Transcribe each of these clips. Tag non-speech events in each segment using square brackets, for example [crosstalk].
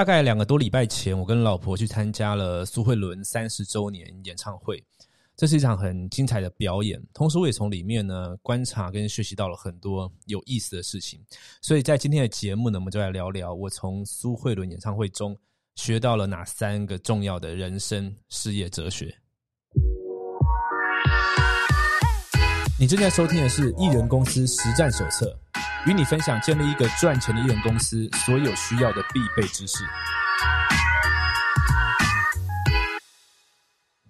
大概两个多礼拜前，我跟老婆去参加了苏慧伦三十周年演唱会，这是一场很精彩的表演。同时，我也从里面呢观察跟学习到了很多有意思的事情。所以在今天的节目呢，我们就来聊聊我从苏慧伦演唱会中学到了哪三个重要的人生事业哲学。你正在收听的是《艺人公司实战手册》，与你分享建立一个赚钱的艺人公司所有需要的必备知识。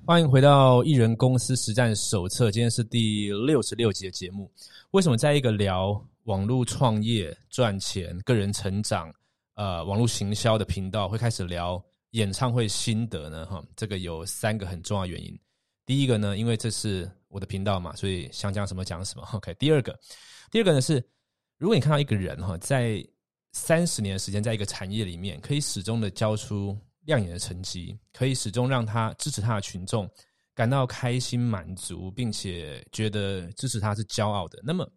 欢迎回到《艺人公司实战手册》，今天是第六十六集的节目。为什么在一个聊网络创业、赚钱、个人成长、呃网络行销的频道，会开始聊演唱会心得呢？哈，这个有三个很重要原因。第一个呢，因为这是我的频道嘛，所以想讲什么讲什么。[laughs] OK，第二个，第二个呢是，如果你看到一个人哈，在三十年的时间，在一个产业里面，可以始终的交出亮眼的成绩，可以始终让他支持他的群众感到开心满足，并且觉得支持他是骄傲的，那么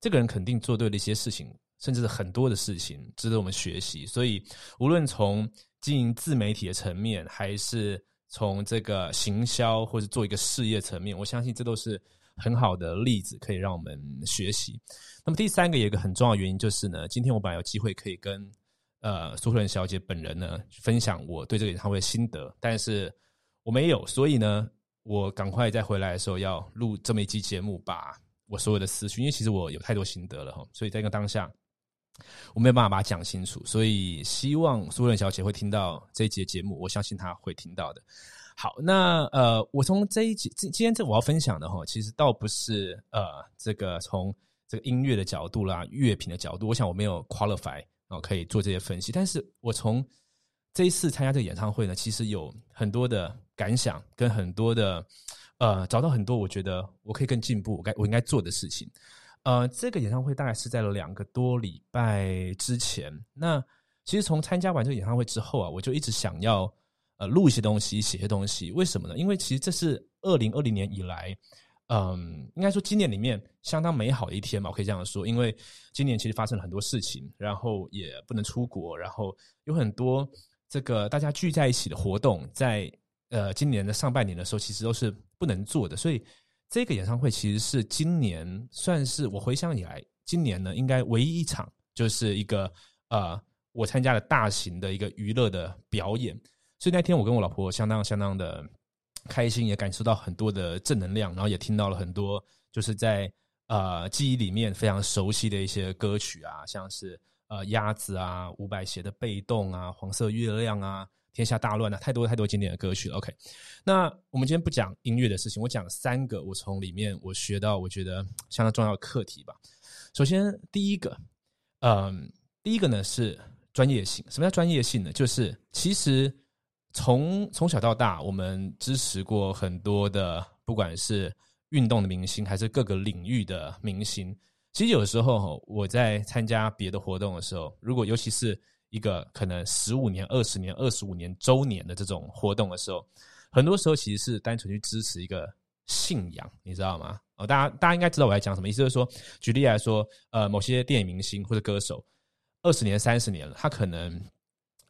这个人肯定做对了一些事情，甚至是很多的事情值得我们学习。所以，无论从经营自媒体的层面，还是从这个行销或者做一个事业层面，我相信这都是很好的例子，可以让我们学习。那么第三个有一个很重要的原因就是呢，今天我本来有机会可以跟呃苏慧伦小姐本人呢分享我对这个演唱会的心得，但是我没有，所以呢，我赶快在回来的时候要录这么一期节目，把我所有的思绪，因为其实我有太多心得了哈，所以在一个当下。我没有办法把它讲清楚，所以希望苏润小姐会听到这一节节目，我相信她会听到的。好，那呃，我从这一集今今天这我要分享的哈，其实倒不是呃这个从这个音乐的角度啦、乐评的角度，我想我没有 qualify 哦可以做这些分析，但是我从这一次参加这个演唱会呢，其实有很多的感想，跟很多的呃找到很多我觉得我可以更进步，我该我应该做的事情。呃，这个演唱会大概是在了两个多礼拜之前。那其实从参加完这个演唱会之后啊，我就一直想要呃录一些东西，写些东西。为什么呢？因为其实这是二零二零年以来，嗯，应该说今年里面相当美好的一天嘛，我可以这样说。因为今年其实发生了很多事情，然后也不能出国，然后有很多这个大家聚在一起的活动，在呃今年的上半年的时候，其实都是不能做的，所以。这个演唱会其实是今年算是我回想以来，今年呢应该唯一一场，就是一个呃我参加了大型的一个娱乐的表演。所以那天我跟我老婆相当相当的开心，也感受到很多的正能量，然后也听到了很多就是在呃记忆里面非常熟悉的一些歌曲啊，像是呃鸭子啊、伍佰写的《被动》啊、黄色月亮啊。天下大乱了，太多太多经典的歌曲了。OK，那我们今天不讲音乐的事情，我讲三个我从里面我学到我觉得相当重要的课题吧。首先，第一个，嗯，第一个呢是专业性。什么叫专业性呢？就是其实从从小到大，我们支持过很多的，不管是运动的明星，还是各个领域的明星。其实有时候我在参加别的活动的时候，如果尤其是一个可能十五年、二十年、二十五年周年的这种活动的时候，很多时候其实是单纯去支持一个信仰，你知道吗？哦，大家大家应该知道我在讲什么意思，就是说，举例来说，呃，某些电影明星或者歌手，二十年、三十年了，他可能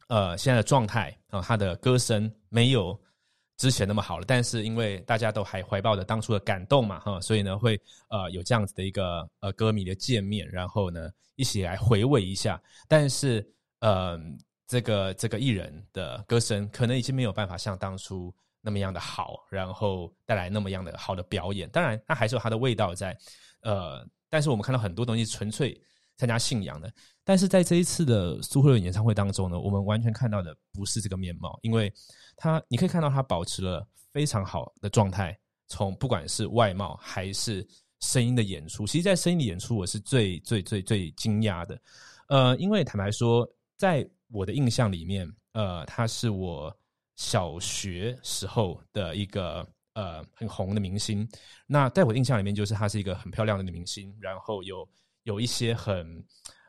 呃现在的状态啊，他的歌声没有之前那么好了，但是因为大家都还怀抱着当初的感动嘛，哈，所以呢会呃有这样子的一个呃歌迷的见面，然后呢一起来回味一下，但是。呃，这个这个艺人的歌声可能已经没有办法像当初那么样的好，然后带来那么样的好的表演。当然，它还是有它的味道在。呃，但是我们看到很多东西纯粹参加信仰的。但是在这一次的苏慧伦演唱会当中呢，我们完全看到的不是这个面貌，因为他你可以看到他保持了非常好的状态，从不管是外貌还是声音的演出，其实，在声音的演出，我是最最最最惊讶的。呃，因为坦白说。在我的印象里面，呃，他是我小学时候的一个呃很红的明星。那在我印象里面，就是她是一个很漂亮的女明星，然后有有一些很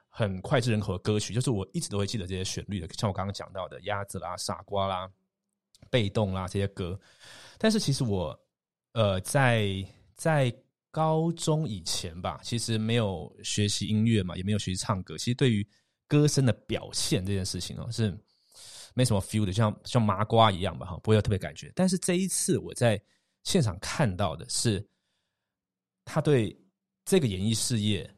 很脍炙人口的歌曲，就是我一直都会记得这些旋律的，像我刚刚讲到的《鸭子》啦、《傻瓜》啦、《被动》啦这些歌。但是其实我呃在在高中以前吧，其实没有学习音乐嘛，也没有学习唱歌。其实对于歌声的表现这件事情哦，是没什么 feel 的，像像麻瓜一样吧，哈，不会有特别感觉。但是这一次我在现场看到的是，他对这个演艺事业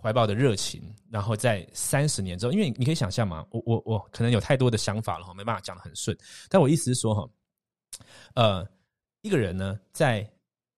怀抱的热情，然后在三十年之后，因为你可以想象嘛，我我我可能有太多的想法了哈，没办法讲的很顺。但我意思是说哈，呃，一个人呢，在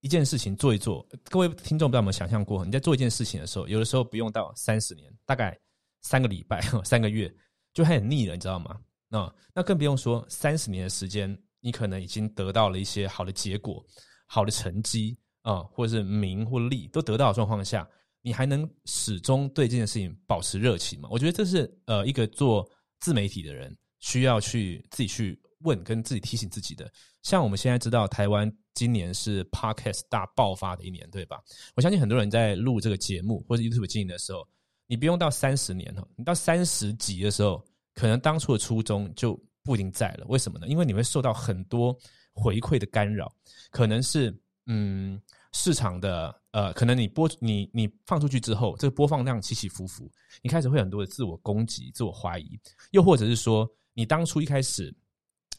一件事情做一做，各位听众不知道有没有想象过，你在做一件事情的时候，有的时候不用到三十年，大概三个礼拜、[laughs] 三个月就很腻了，你知道吗？那那更不用说三十年的时间，你可能已经得到了一些好的结果、好的成绩啊，或者是名或利都得到的状况下，你还能始终对这件事情保持热情吗？我觉得这是呃一个做自媒体的人需要去自己去问跟自己提醒自己的。像我们现在知道，台湾今年是 Podcast 大爆发的一年，对吧？我相信很多人在录这个节目或者 YouTube 经营的时候，你不用到三十年哦，你到三十几的时候。可能当初的初衷就不一定在了，为什么呢？因为你会受到很多回馈的干扰，可能是嗯市场的呃，可能你播你你放出去之后，这个播放量起起伏伏，你开始会很多的自我攻击、自我怀疑，又或者是说你当初一开始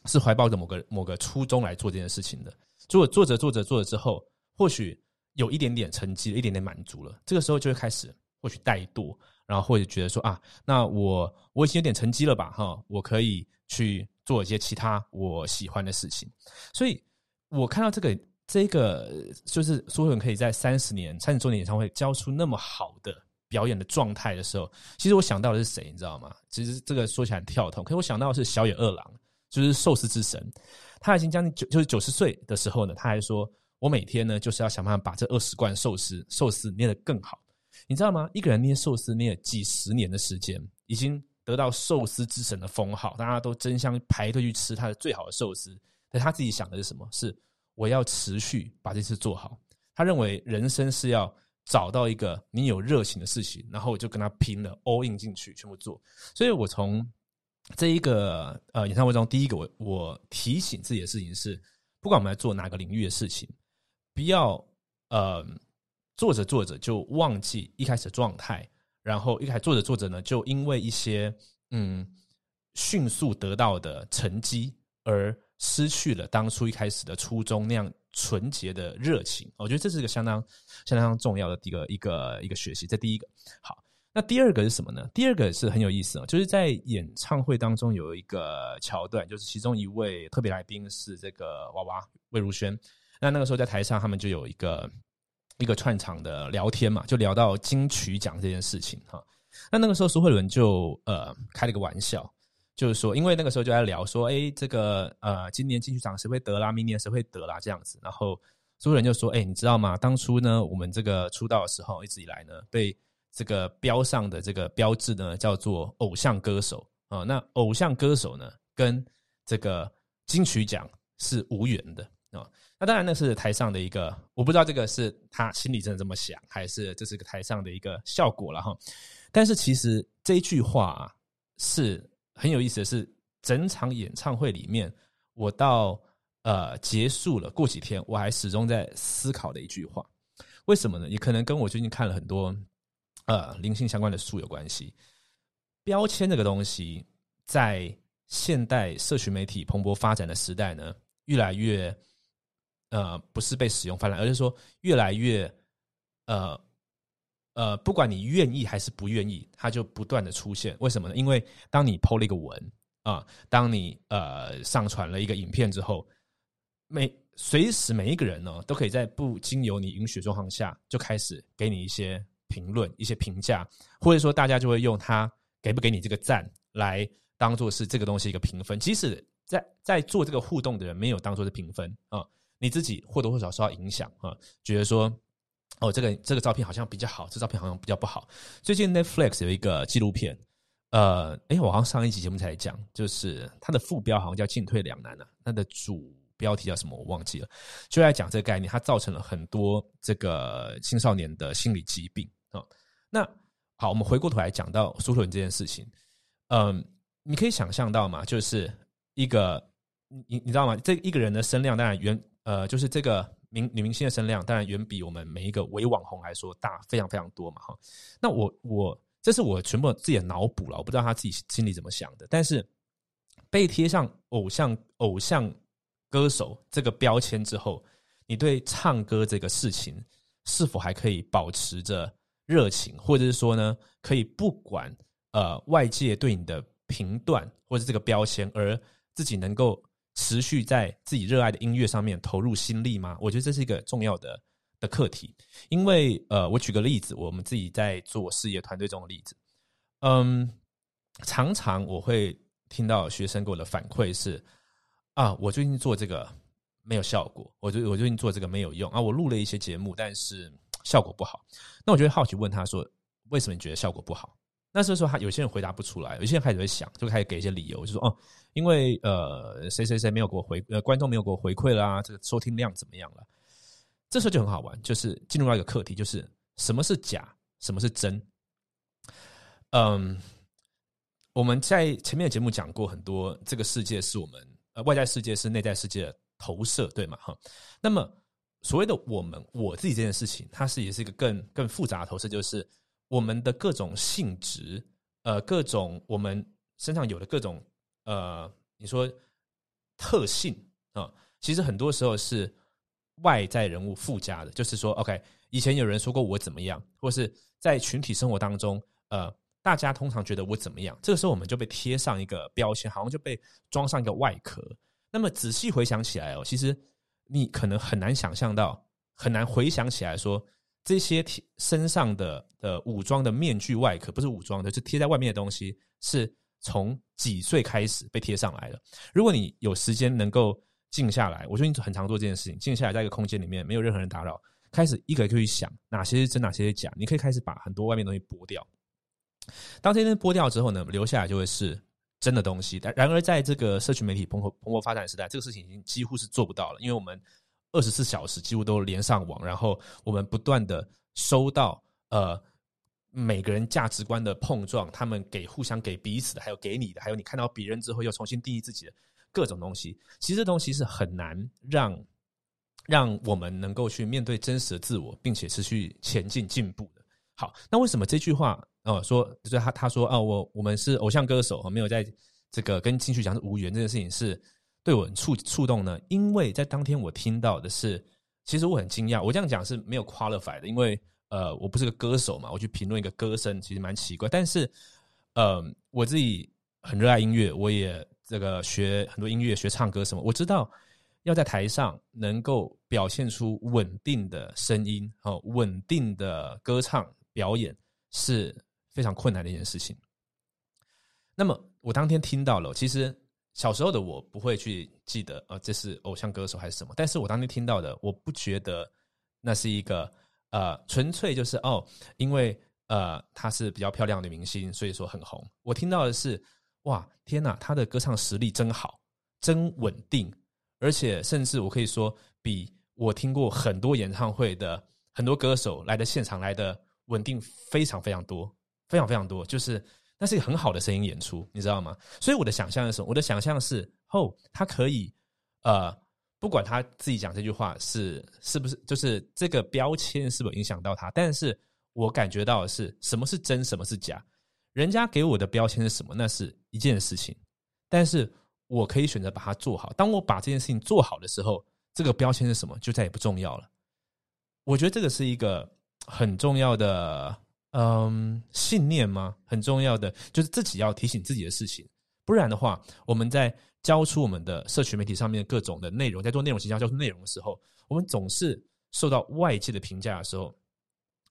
是怀抱着某个某个初衷来做这件事情的，做做着做着做着之后，或许有一点点成绩，一点点满足了，这个时候就会开始或许怠惰。然后或者觉得说啊，那我我已经有点成绩了吧，哈，我可以去做一些其他我喜欢的事情。所以我看到这个这个就是苏慧可以在三十年三十周年演唱会交出那么好的表演的状态的时候，其实我想到的是谁，你知道吗？其实这个说起来很跳痛，可是我想到的是小野二郎，就是寿司之神。他已经将近九就是九十岁的时候呢，他还说我每天呢就是要想办法把这二十罐寿司寿司捏得更好。你知道吗？一个人捏寿司捏了几十年的时间，已经得到寿司之神的封号，大家都争相排队去吃他的最好的寿司。但他自己想的是什么？是我要持续把这次做好。他认为人生是要找到一个你有热情的事情，然后我就跟他拼了，all in 进去，全部做。所以我从这一个呃演唱会中，第一个我我提醒自己的事情是，不管我们在做哪个领域的事情，不要呃。做着做着就忘记一开始的状态，然后一开做着做着呢，就因为一些嗯迅速得到的成绩而失去了当初一开始的初衷那样纯洁的热情。我觉得这是一个相当相当重要的一个一个一个学习。这第一个好，那第二个是什么呢？第二个是很有意思哦，就是在演唱会当中有一个桥段，就是其中一位特别来宾是这个娃娃魏如萱。那那个时候在台上，他们就有一个。一个串场的聊天嘛，就聊到金曲奖这件事情哈。那那个时候苏慧伦就呃开了个玩笑，就是说，因为那个时候就在聊说，哎，这个呃今年金曲奖谁会得啦，明年谁会得啦这样子。然后苏慧伦就说，哎，你知道吗？当初呢，我们这个出道的时候，一直以来呢，被这个标上的这个标志呢，叫做偶像歌手啊。那偶像歌手呢，跟这个金曲奖是无缘的啊。那当然，那是台上的一个，我不知道这个是他心里真的这么想，还是这是个台上的一个效果了哈。但是其实这一句话啊，是很有意思的是，整场演唱会里面，我到呃结束了，过几天我还始终在思考的一句话。为什么呢？也可能跟我最近看了很多呃灵性相关的书有关系。标签这个东西，在现代社群媒体蓬勃发展的时代呢，越来越。呃，不是被使用泛滥，而是说越来越，呃呃，不管你愿意还是不愿意，它就不断的出现。为什么呢？因为当你 PO 了一个文啊，当你呃上传了一个影片之后，每随时每一个人呢，都可以在不经由你允许状况下，就开始给你一些评论、一些评价，或者说大家就会用他给不给你这个赞来当做是这个东西一个评分。即使在在做这个互动的人没有当做是评分啊。你自己或多或少受到影响啊，觉得说，哦，这个这个照片好像比较好，这照片好像比较不好。最近 Netflix 有一个纪录片，呃，哎，我好像上一集节目才讲，就是它的副标好像叫“进退两难”啊，它的主标题叫什么我忘记了，就在讲这个概念，它造成了很多这个青少年的心理疾病啊。那好，我们回过头来讲到苏伦这件事情，嗯，你可以想象到嘛，就是一个你你你知道吗？这一个人的声量当然远。呃，就是这个明女明星的声量，当然远比我们每一个伪网红来说大非常非常多嘛，哈。那我我这是我全部自己的脑补了，我不知道他自己心里怎么想的。但是被贴上偶像偶像歌手这个标签之后，你对唱歌这个事情是否还可以保持着热情，或者是说呢，可以不管呃外界对你的评断或者这个标签，而自己能够持续在自己热爱的音乐上面投入心力吗？我觉得这是一个重要的的课题。因为呃，我举个例子，我们自己在做事业团队中的例子，嗯，常常我会。听到学生给我的反馈是啊，我最近做这个没有效果，我最我最近做这个没有用啊，我录了一些节目，但是效果不好。那我就会好奇问他说，为什么你觉得效果不好？那时候他有些人回答不出来，有些人开始会想，就开始给一些理由，就说哦，因为呃谁谁谁没有给我回呃观众没有给我回馈啦，这个收听量怎么样了？这时候就很好玩，就是进入到一个课题，就是什么是假，什么是真？嗯。我们在前面的节目讲过很多，这个世界是我们呃外在世界是内在世界的投射，对吗？哈，那么所谓的我们我自己这件事情，它是也是一个更更复杂的投射，就是我们的各种性质，呃，各种我们身上有的各种呃，你说特性啊，其实很多时候是外在人物附加的，就是说，OK，以前有人说过我怎么样，或是在群体生活当中，呃。大家通常觉得我怎么样？这个时候我们就被贴上一个标签，好像就被装上一个外壳。那么仔细回想起来哦，其实你可能很难想象到，很难回想起来说这些身上的的武装的面具外壳，不是武装的，是贴在外面的东西，是从几岁开始被贴上来的。如果你有时间能够静下来，我最近很常做这件事情，静下来在一个空间里面，没有任何人打扰，开始一个一个去想哪些是真，哪些是假，你可以开始把很多外面东西剥掉。当这些剥掉之后呢，留下来就会是真的东西。但然而，在这个社群媒体蓬勃蓬勃发展时代，这个事情已经几乎是做不到了，因为我们二十四小时几乎都连上网，然后我们不断的收到呃每个人价值观的碰撞，他们给互相给彼此的，还有给你的，还有你看到别人之后又重新定义自己的各种东西。其实这东西是很难让让我们能够去面对真实的自我，并且持续前进进步的。好，那为什么这句话？哦，说就是他他说啊，我我们是偶像歌手，没有在这个跟金曲奖是无缘这件事情是对我很触触动呢。因为在当天我听到的是，其实我很惊讶。我这样讲是没有 qualify 的，因为呃，我不是个歌手嘛，我去评论一个歌声其实蛮奇怪。但是呃，我自己很热爱音乐，我也这个学很多音乐，学唱歌什么。我知道要在台上能够表现出稳定的声音，哦，稳定的歌唱表演是。非常困难的一件事情。那么我当天听到了，其实小时候的我不会去记得，呃，这是偶像歌手还是什么。但是我当天听到的，我不觉得那是一个呃，纯粹就是哦，因为呃，她是比较漂亮的明星，所以说很红。我听到的是，哇，天哪，她的歌唱实力真好，真稳定，而且甚至我可以说，比我听过很多演唱会的很多歌手来的现场来的稳定非常非常多。非常非常多，就是那是一个很好的声音演出，你知道吗？所以我的想象是什么？我的想象是，哦，他可以，呃，不管他自己讲这句话是是不是，就是这个标签是否影响到他，但是我感觉到的是，什么是真，什么是假？人家给我的标签是什么？那是一件事情，但是我可以选择把它做好。当我把这件事情做好的时候，这个标签是什么，就再也不重要了。我觉得这个是一个很重要的。嗯，信念吗？很重要的就是自己要提醒自己的事情，不然的话，我们在交出我们的社群媒体上面各种的内容，在做内容形象、交出内容的时候，我们总是受到外界的评价的时候，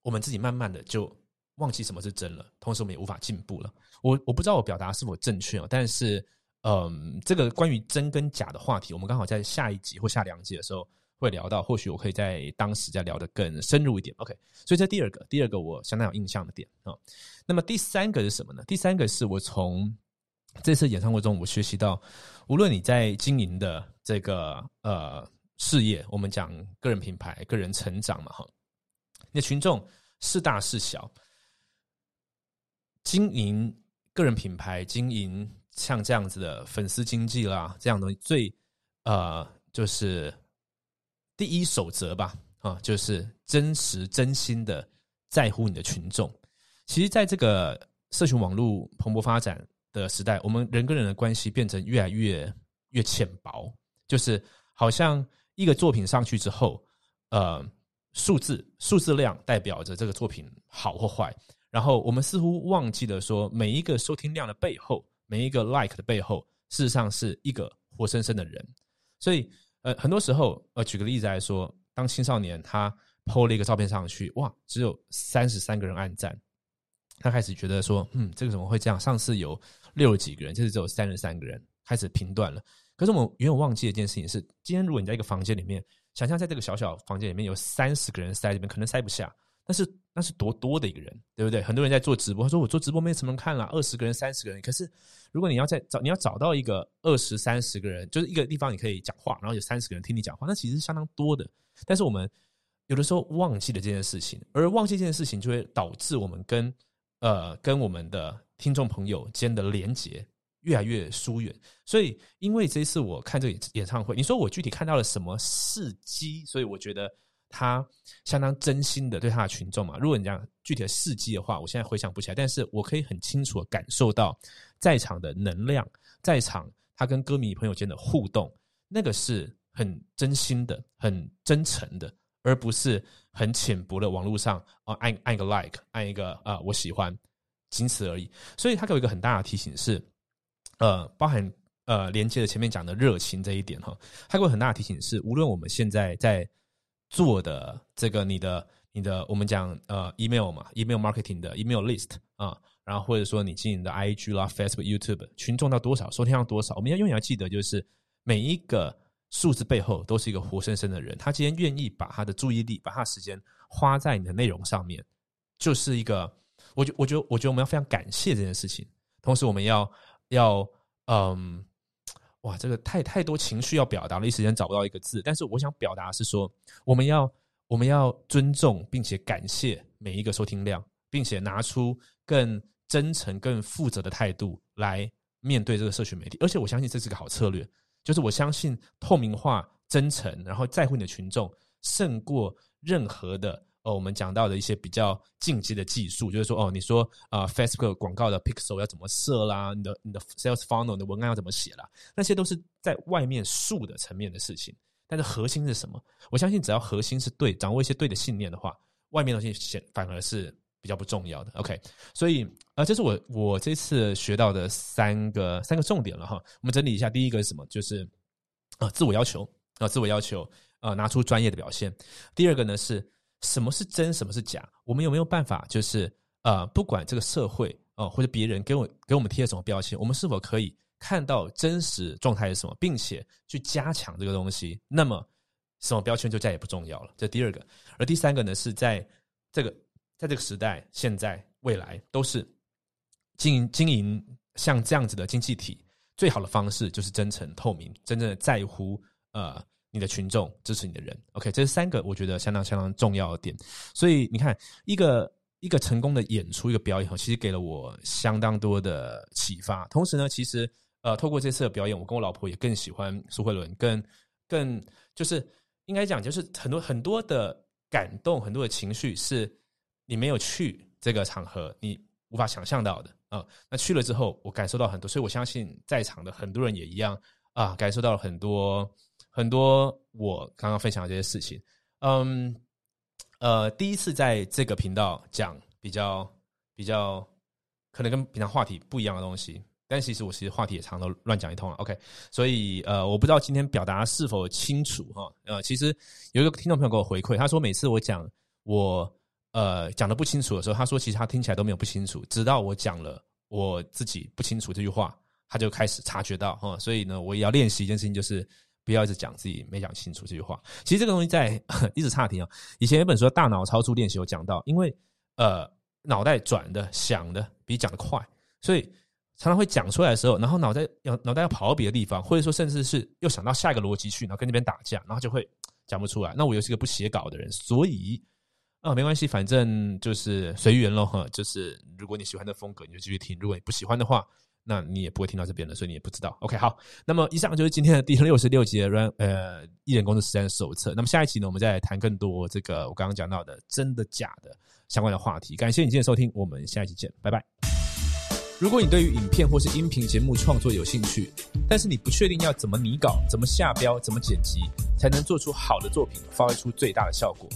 我们自己慢慢的就忘记什么是真了，同时我们也无法进步了。我我不知道我表达是否正确哦，但是，嗯，这个关于真跟假的话题，我们刚好在下一集或下两集的时候。会聊到，或许我可以在当时再聊得更深入一点。OK，所以这第二个，第二个我相当有印象的点啊。那么第三个是什么呢？第三个是我从这次演唱会中我学习到，无论你在经营的这个呃事业，我们讲个人品牌、个人成长嘛，哈，你的群众是大是小，经营个人品牌、经营像这样子的粉丝经济啦，这样东西最呃就是。第一守则吧，啊，就是真实、真心的在乎你的群众。其实，在这个社群网络蓬勃发展的时代，我们人跟人的关系变成越来越越浅薄，就是好像一个作品上去之后，呃，数字数字量代表着这个作品好或坏，然后我们似乎忘记了说，每一个收听量的背后，每一个 like 的背后，事实上是一个活生生的人。所以，呃，很多时候，呃，举个例子来说，当青少年他 PO 了一个照片上去，哇，只有三十三个人按赞。他开始觉得说，嗯，这个怎么会这样？上次有六十几个人，这次只有三十三个人，开始评断了。可是我们永远忘记一件事情是：今天如果你在一个房间里面，想象在这个小小房间里面有三十个人塞里面，可能塞不下，那是那是多多的一个人，对不对？很多人在做直播，他说我做直播没什么人看了，二十个人、三十个人。可是如果你要在找，你要找到一个二十三十个人，就是一个地方你可以讲话，然后有三十个人听你讲话，那其实是相当多的。但是我们有的时候忘记了这件事情，而忘记这件事情就会导致我们跟呃，跟我们的听众朋友间的连接越来越疏远，所以因为这一次我看这个演唱会，你说我具体看到了什么事迹？所以我觉得他相当真心的对他的群众嘛。如果你讲具体的事迹的话，我现在回想不起来，但是我可以很清楚的感受到在场的能量，在场他跟歌迷朋友间的互动，那个是很真心的、很真诚的。而不是很浅薄的网络上啊，按按个 like，按一个啊，我喜欢，仅此而已。所以他给我一个很大的提醒是，呃，包含呃连接的前面讲的热情这一点哈，他给我很大的提醒是，无论我们现在在做的这个你的你的我们讲呃 email 嘛，email marketing 的 email list 啊，然后或者说你经营的 IG 啦、Facebook、YouTube 群众到多少，收听到多少，我们要永远要记得就是每一个。数字背后都是一个活生生的人，他今天愿意把他的注意力、把他的时间花在你的内容上面，就是一个，我觉，我觉得，我觉得我们要非常感谢这件事情。同时，我们要要，嗯，哇，这个太太多情绪要表达了，一时间找不到一个字。但是，我想表达是说，我们要我们要尊重并且感谢每一个收听量，并且拿出更真诚、更负责的态度来面对这个社群媒体。而且，我相信这是个好策略。就是我相信透明化、真诚，然后在乎你的群众，胜过任何的哦。我们讲到的一些比较进阶的技术，就是说哦，你说啊，Facebook 广告的 Pixel 要怎么设啦？你的你的 Sales Funnel 的文案要怎么写啦？那些都是在外面术的层面的事情。但是核心是什么？我相信只要核心是对，掌握一些对的信念的话，外面的东西显反而是。比较不重要的，OK，所以呃，这是我我这次学到的三个三个重点了哈。我们整理一下，第一个是什么？就是啊，自我要求啊，自我要求啊，拿出专业的表现。第二个呢是什么是真，什么是假？我们有没有办法，就是呃，不管这个社会啊或者别人给我给我们贴什么标签，我们是否可以看到真实状态是什么，并且去加强这个东西？那么什么标签就再也不重要了。这第二个，而第三个呢是在这个。在这个时代，现在、未来都是经营经营像这样子的经济体，最好的方式就是真诚、透明，真正的在乎呃你的群众，支持你的人。OK，这是三个我觉得相当相当重要的点。所以你看，一个一个成功的演出，一个表演，其实给了我相当多的启发。同时呢，其实呃，透过这次的表演，我跟我老婆也更喜欢苏慧伦，更更就是应该讲，就是很多很多的感动，很多的情绪是。你没有去这个场合，你无法想象到的啊。那去了之后，我感受到很多，所以我相信在场的很多人也一样啊，感受到了很多很多我刚刚分享的这些事情。嗯，呃，第一次在这个频道讲比较比较可能跟平常话题不一样的东西，但其实我其实话题也常都乱讲一通了。OK，所以呃，我不知道今天表达是否清楚哈。呃，其实有一个听众朋友给我回馈，他说每次我讲我。呃，讲的不清楚的时候，他说其实他听起来都没有不清楚，直到我讲了我自己不清楚这句话，他就开始察觉到哈。所以呢，我也要练习一件事情，就是不要一直讲自己没讲清楚这句话。其实这个东西在 [laughs] 一直岔题啊。以前有本书《大脑超速练习》有讲到，因为呃脑袋转的想的比讲的快，所以常常会讲出来的时候，然后脑袋要脑袋要跑到别的地方，或者说甚至是又想到下一个逻辑去，然后跟那边打架，然后就会讲不出来。那我又是个不写稿的人，所以。啊，没关系，反正就是随缘咯。哈。就是如果你喜欢的风格，你就继续听；如果你不喜欢的话，那你也不会听到这边的，所以你也不知道。OK，好，那么以上就是今天的第六十六集的 Run 呃艺人工作实战手册。那么下一期呢，我们再来谈更多这个我刚刚讲到的真的假的相关的话题。感谢你今天收听，我们下一期见，拜拜。如果你对于影片或是音频节目创作有兴趣，但是你不确定要怎么拟稿、怎么下标、怎么剪辑，才能做出好的作品，发挥出最大的效果，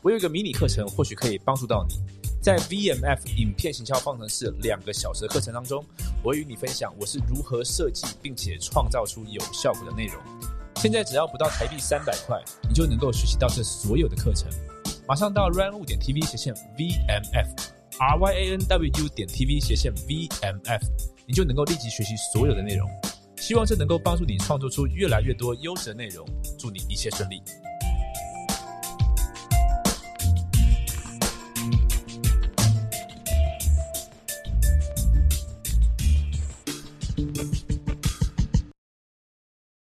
我有一个迷你课程，或许可以帮助到你。在 VMF 影片行销方程式两个小时的课程当中，我与你分享我是如何设计并且创造出有效果的内容。现在只要不到台币三百块，你就能够学习到这所有的课程。马上到 run 点 TV 斜线 VMF。r y a n w 点 t v 斜线 v m f，你就能够立即学习所有的内容。希望这能够帮助你创作出越来越多优质的内容。祝你一切顺利。